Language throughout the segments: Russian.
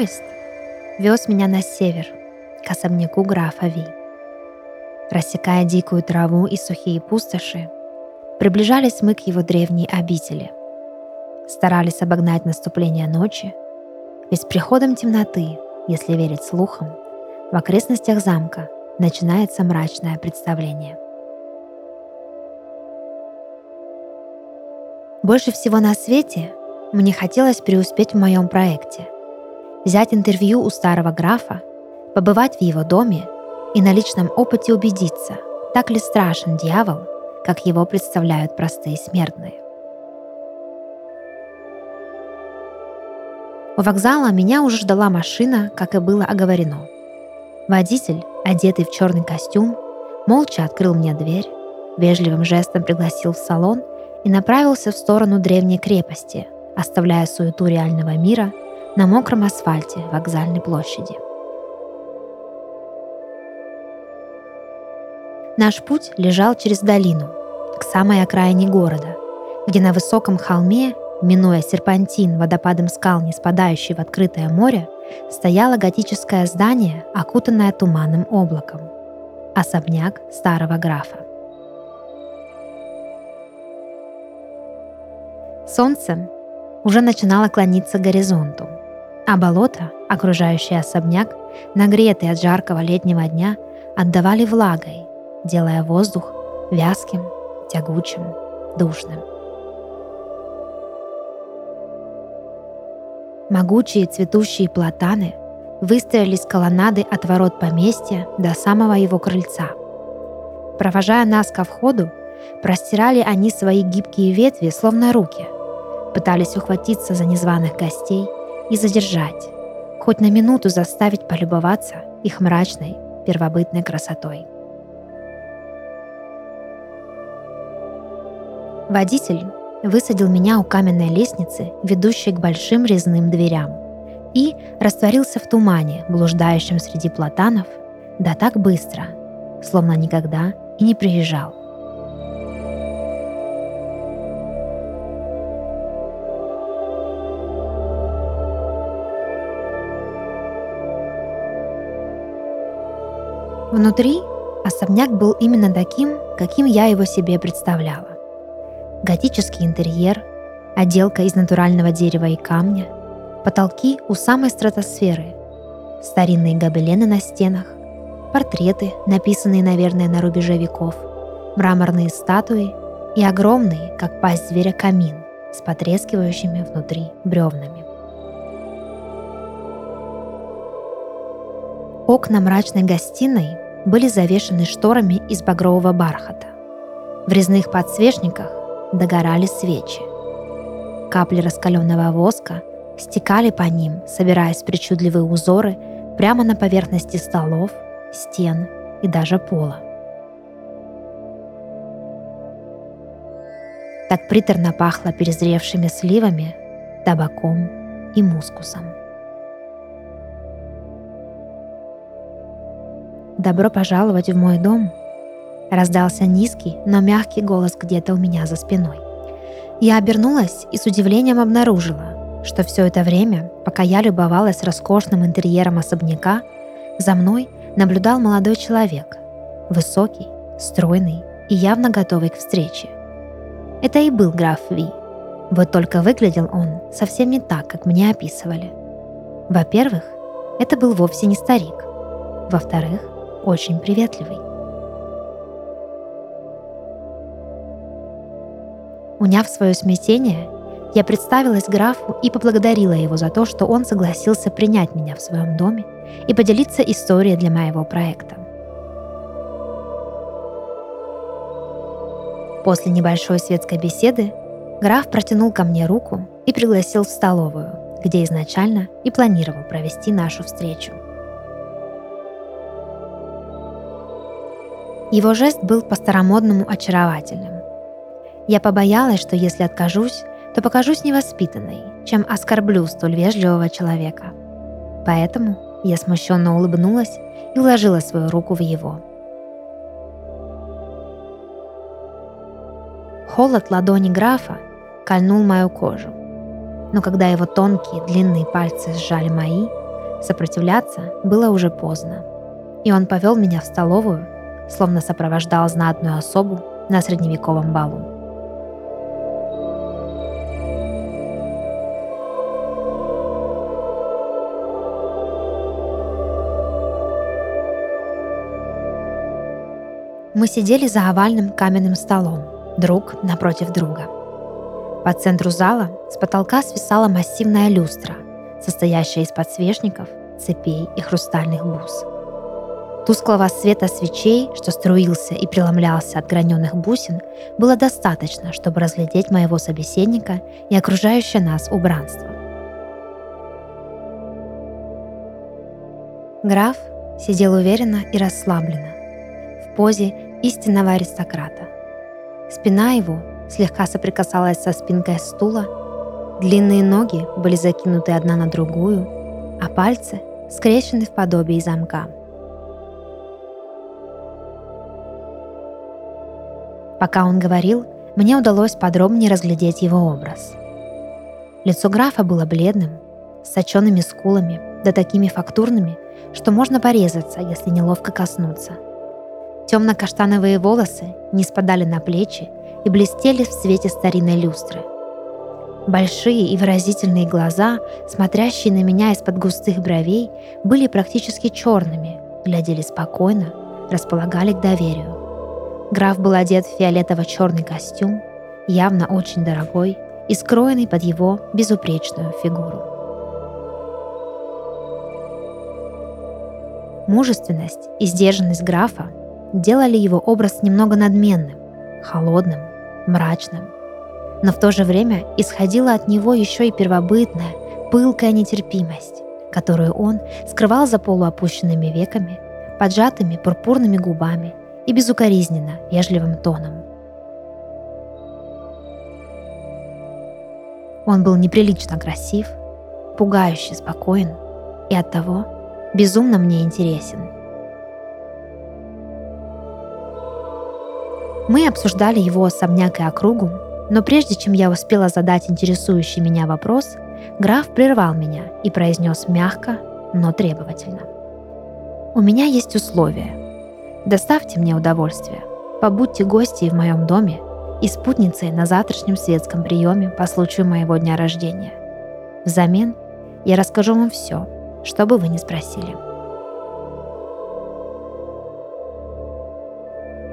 Поезд вез меня на север, к особняку графа Ви. Рассекая дикую траву и сухие пустоши, приближались мы к его древней обители. Старались обогнать наступление ночи, ведь с приходом темноты, если верить слухам, в окрестностях замка начинается мрачное представление. Больше всего на свете мне хотелось преуспеть в моем проекте – взять интервью у старого графа, побывать в его доме и на личном опыте убедиться, так ли страшен дьявол, как его представляют простые смертные. У вокзала меня уже ждала машина, как и было оговорено. Водитель, одетый в черный костюм, молча открыл мне дверь, вежливым жестом пригласил в салон и направился в сторону древней крепости, оставляя суету реального мира – на мокром асфальте вокзальной площади. Наш путь лежал через долину, к самой окраине города, где на высоком холме, минуя серпантин водопадом скал, не спадающий в открытое море, стояло готическое здание, окутанное туманным облаком. Особняк старого графа. Солнце уже начинало клониться к горизонту, а болото, окружающее особняк, нагретый от жаркого летнего дня, отдавали влагой, делая воздух вязким, тягучим, душным. Могучие цветущие платаны выстроились колоннады от ворот поместья до самого его крыльца. Провожая нас ко входу, простирали они свои гибкие ветви, словно руки, пытались ухватиться за незваных гостей – и задержать, хоть на минуту заставить полюбоваться их мрачной первобытной красотой. Водитель высадил меня у каменной лестницы, ведущей к большим резным дверям, и растворился в тумане, блуждающем среди платанов, да так быстро, словно никогда и не приезжал. Внутри особняк был именно таким, каким я его себе представляла. Готический интерьер, отделка из натурального дерева и камня, потолки у самой стратосферы, старинные гобелены на стенах, портреты, написанные, наверное, на рубеже веков, мраморные статуи и огромный, как пасть зверя, камин с потрескивающими внутри бревнами. Окна мрачной гостиной были завешены шторами из багрового бархата. В резных подсвечниках догорали свечи. Капли раскаленного воска стекали по ним, собираясь причудливые узоры прямо на поверхности столов, стен и даже пола. Так приторно пахло перезревшими сливами, табаком и мускусом. «Добро пожаловать в мой дом!» Раздался низкий, но мягкий голос где-то у меня за спиной. Я обернулась и с удивлением обнаружила, что все это время, пока я любовалась роскошным интерьером особняка, за мной наблюдал молодой человек, высокий, стройный и явно готовый к встрече. Это и был граф Ви. Вот только выглядел он совсем не так, как мне описывали. Во-первых, это был вовсе не старик. Во-вторых, очень приветливый. Уняв свое смятение, я представилась графу и поблагодарила его за то, что он согласился принять меня в своем доме и поделиться историей для моего проекта. После небольшой светской беседы граф протянул ко мне руку и пригласил в столовую, где изначально и планировал провести нашу встречу. Его жест был по-старомодному очаровательным. Я побоялась, что если откажусь, то покажусь невоспитанной, чем оскорблю столь вежливого человека. Поэтому я смущенно улыбнулась и вложила свою руку в его. Холод ладони графа кольнул мою кожу. но когда его тонкие длинные пальцы сжали мои, сопротивляться было уже поздно. И он повел меня в столовую, словно сопровождал знатную особу на средневековом балу. Мы сидели за овальным каменным столом, друг напротив друга. По центру зала с потолка свисала массивная люстра, состоящая из подсвечников, цепей и хрустальных бус. Тусклого света свечей, что струился и преломлялся от граненых бусин, было достаточно, чтобы разглядеть моего собеседника и окружающее нас убранство. Граф сидел уверенно и расслабленно, в позе истинного аристократа. Спина его слегка соприкасалась со спинкой стула, длинные ноги были закинуты одна на другую, а пальцы скрещены в подобии замка. Пока он говорил, мне удалось подробнее разглядеть его образ. Лицо графа было бледным, с соченными скулами, да такими фактурными, что можно порезаться, если неловко коснуться – Темно-каштановые волосы не спадали на плечи и блестели в свете старинной люстры. Большие и выразительные глаза, смотрящие на меня из-под густых бровей, были практически черными, глядели спокойно, располагали к доверию. Граф был одет в фиолетово-черный костюм, явно очень дорогой и скроенный под его безупречную фигуру. Мужественность и сдержанность графа делали его образ немного надменным, холодным, мрачным. Но в то же время исходила от него еще и первобытная, пылкая нетерпимость, которую он скрывал за полуопущенными веками, поджатыми пурпурными губами и безукоризненно вежливым тоном. Он был неприлично красив, пугающе спокоен и оттого безумно мне интересен – Мы обсуждали его особняк и округу, но прежде чем я успела задать интересующий меня вопрос, граф прервал меня и произнес мягко, но требовательно. «У меня есть условия. Доставьте мне удовольствие. Побудьте гостьей в моем доме и спутницей на завтрашнем светском приеме по случаю моего дня рождения. Взамен я расскажу вам все, что бы вы ни спросили».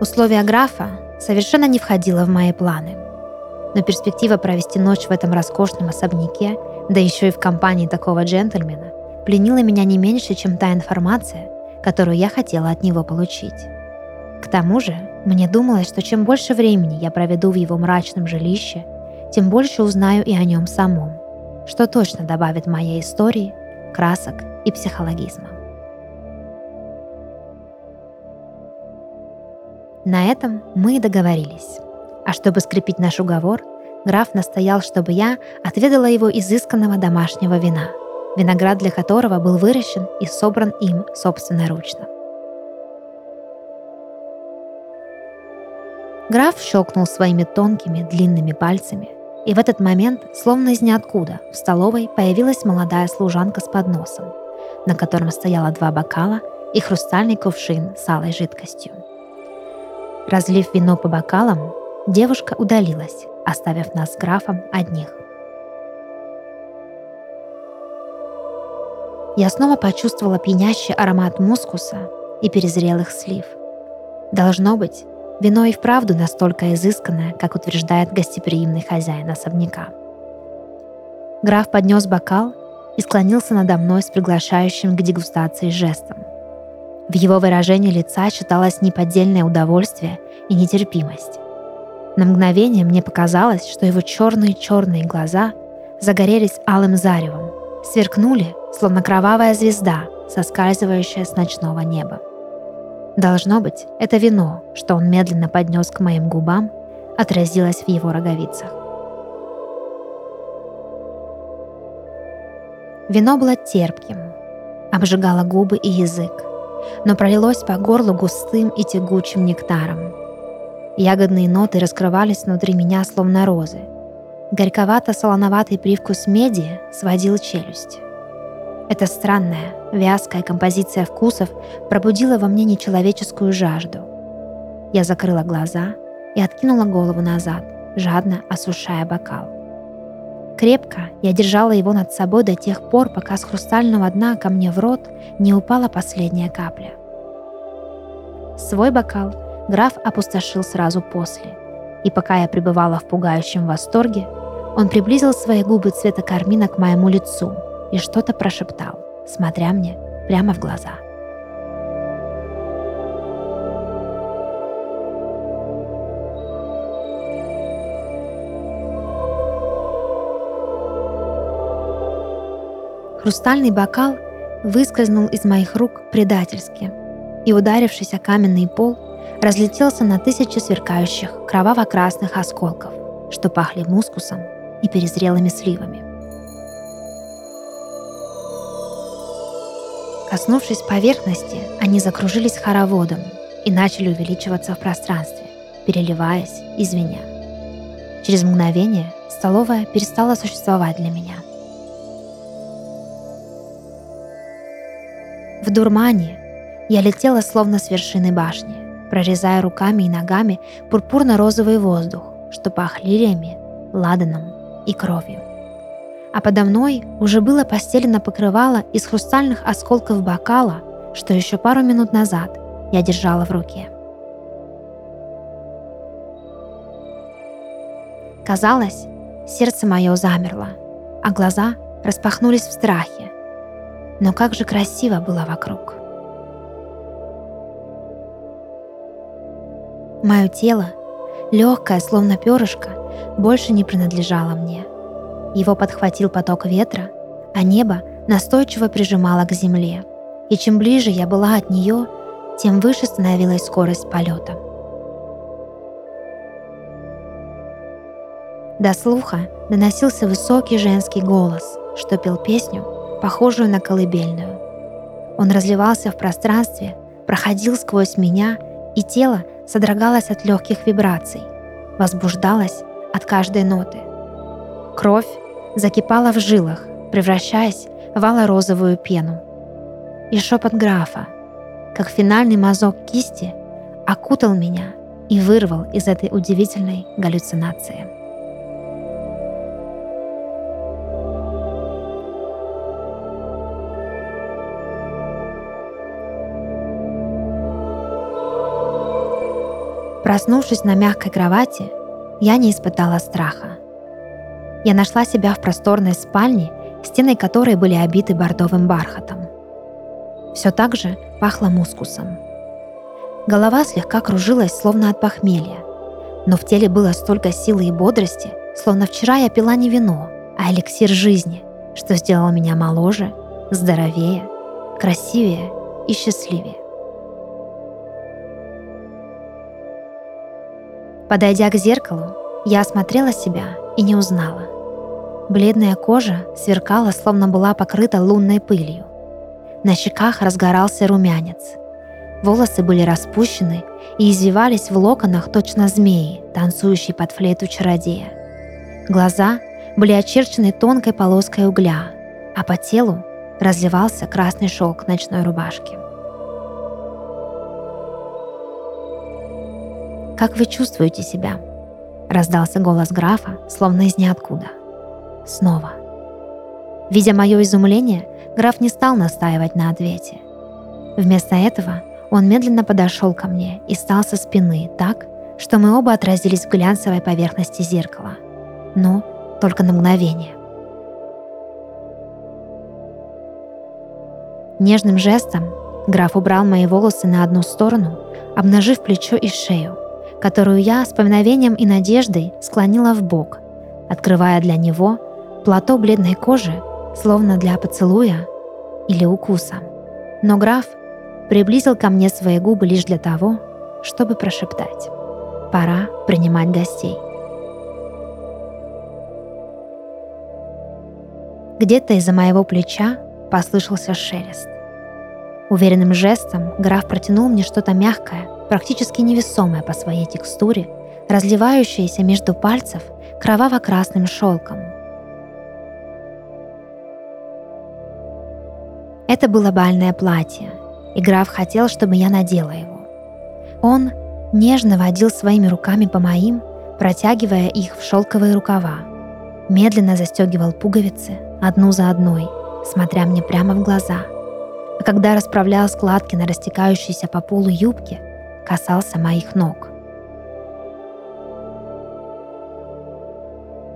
Условия графа совершенно не входило в мои планы. Но перспектива провести ночь в этом роскошном особняке, да еще и в компании такого джентльмена, пленила меня не меньше, чем та информация, которую я хотела от него получить. К тому же, мне думалось, что чем больше времени я проведу в его мрачном жилище, тем больше узнаю и о нем самом, что точно добавит моей истории красок и психологизма. На этом мы и договорились. А чтобы скрепить наш уговор, граф настоял, чтобы я отведала его изысканного домашнего вина, виноград для которого был выращен и собран им собственноручно. Граф щелкнул своими тонкими длинными пальцами, и в этот момент, словно из ниоткуда, в столовой появилась молодая служанка с подносом, на котором стояло два бокала и хрустальный кувшин с алой жидкостью. Разлив вино по бокалам, девушка удалилась, оставив нас с графом одних. Я снова почувствовала пьянящий аромат мускуса и перезрелых слив. Должно быть, вино и вправду настолько изысканное, как утверждает гостеприимный хозяин особняка. Граф поднес бокал и склонился надо мной с приглашающим к дегустации жестом – в его выражении лица читалось неподдельное удовольствие и нетерпимость. На мгновение мне показалось, что его черные-черные глаза загорелись алым заревом, сверкнули, словно кровавая звезда, соскальзывающая с ночного неба. Должно быть, это вино, что он медленно поднес к моим губам, отразилось в его роговицах. Вино было терпким, обжигало губы и язык, но пролилось по горлу густым и тягучим нектаром. Ягодные ноты раскрывались внутри меня, словно розы. Горьковато-солоноватый привкус меди сводил челюсть. Эта странная, вязкая композиция вкусов пробудила во мне нечеловеческую жажду. Я закрыла глаза и откинула голову назад, жадно осушая бокал. Крепко я держала его над собой до тех пор, пока с хрустального дна ко мне в рот не упала последняя капля. Свой бокал граф опустошил сразу после, и пока я пребывала в пугающем восторге, он приблизил свои губы цвета кармина к моему лицу и что-то прошептал, смотря мне прямо в глаза. Хрустальный бокал выскользнул из моих рук предательски и, ударившись о каменный пол, разлетелся на тысячи сверкающих кроваво-красных осколков, что пахли мускусом и перезрелыми сливами. Коснувшись поверхности, они закружились хороводом и начали увеличиваться в пространстве, переливаясь и звеня. Через мгновение столовая перестала существовать для меня. В дурмане я летела словно с вершины башни, прорезая руками и ногами пурпурно-розовый воздух, что пах лилиями, ладаном и кровью. А подо мной уже было постелено покрывало из хрустальных осколков бокала, что еще пару минут назад я держала в руке. Казалось, сердце мое замерло, а глаза распахнулись в страхе. Но как же красиво было вокруг. Мое тело, легкое, словно перышко, больше не принадлежало мне. Его подхватил поток ветра, а небо настойчиво прижимало к земле. И чем ближе я была от нее, тем выше становилась скорость полета. До слуха доносился высокий женский голос, что пел песню, похожую на колыбельную. Он разливался в пространстве, проходил сквозь меня, и тело содрогалось от легких вибраций, возбуждалось от каждой ноты. Кровь закипала в жилах, превращаясь в алло-розовую пену. И шепот графа, как финальный мазок кисти, окутал меня и вырвал из этой удивительной галлюцинации. Проснувшись на мягкой кровати, я не испытала страха. Я нашла себя в просторной спальне, стены которой были обиты бордовым бархатом. Все так же пахло мускусом. Голова слегка кружилась, словно от похмелья, но в теле было столько силы и бодрости, словно вчера я пила не вино, а эликсир жизни, что сделало меня моложе, здоровее, красивее и счастливее. Подойдя к зеркалу, я осмотрела себя и не узнала. Бледная кожа сверкала, словно была покрыта лунной пылью. На щеках разгорался румянец. Волосы были распущены и извивались в локонах точно змеи, танцующие под флейту чародея. Глаза были очерчены тонкой полоской угля, а по телу разливался красный шелк ночной рубашки. «Как вы чувствуете себя?» — раздался голос графа, словно из ниоткуда. Снова. Видя мое изумление, граф не стал настаивать на ответе. Вместо этого он медленно подошел ко мне и стал со спины так, что мы оба отразились в глянцевой поверхности зеркала. Но только на мгновение. Нежным жестом граф убрал мои волосы на одну сторону, обнажив плечо и шею, которую я с повиновением и надеждой склонила в бок, открывая для него плато бледной кожи, словно для поцелуя или укуса. Но граф приблизил ко мне свои губы лишь для того, чтобы прошептать «Пора принимать гостей». Где-то из-за моего плеча послышался шелест. Уверенным жестом граф протянул мне что-то мягкое, практически невесомое по своей текстуре, разливающаяся между пальцев кроваво-красным шелком. Это было бальное платье, и граф хотел, чтобы я надела его. Он нежно водил своими руками по моим, протягивая их в шелковые рукава, медленно застегивал пуговицы одну за одной, смотря мне прямо в глаза. А когда расправлял складки на растекающейся по полу юбке, касался моих ног.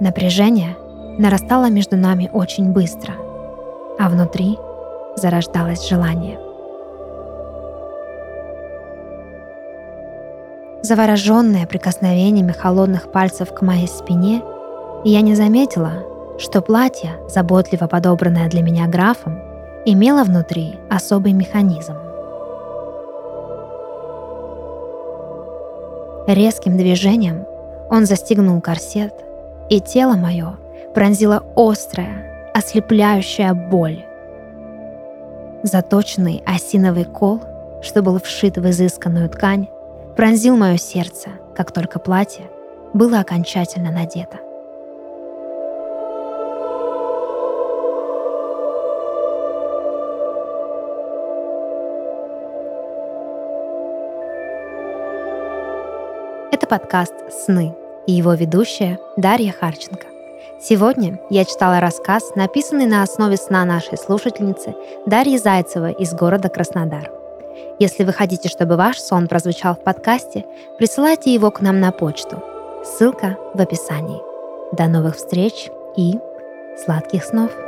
Напряжение нарастало между нами очень быстро, а внутри зарождалось желание. Завороженная прикосновениями холодных пальцев к моей спине, я не заметила, что платье, заботливо подобранное для меня графом, имело внутри особый механизм. Резким движением он застегнул корсет, и тело мое пронзила острая, ослепляющая боль. Заточенный осиновый кол, что был вшит в изысканную ткань, пронзил мое сердце, как только платье было окончательно надето. Это подкаст «Сны» и его ведущая Дарья Харченко. Сегодня я читала рассказ, написанный на основе сна нашей слушательницы Дарьи Зайцевой из города Краснодар. Если вы хотите, чтобы ваш сон прозвучал в подкасте, присылайте его к нам на почту. Ссылка в описании. До новых встреч и сладких снов!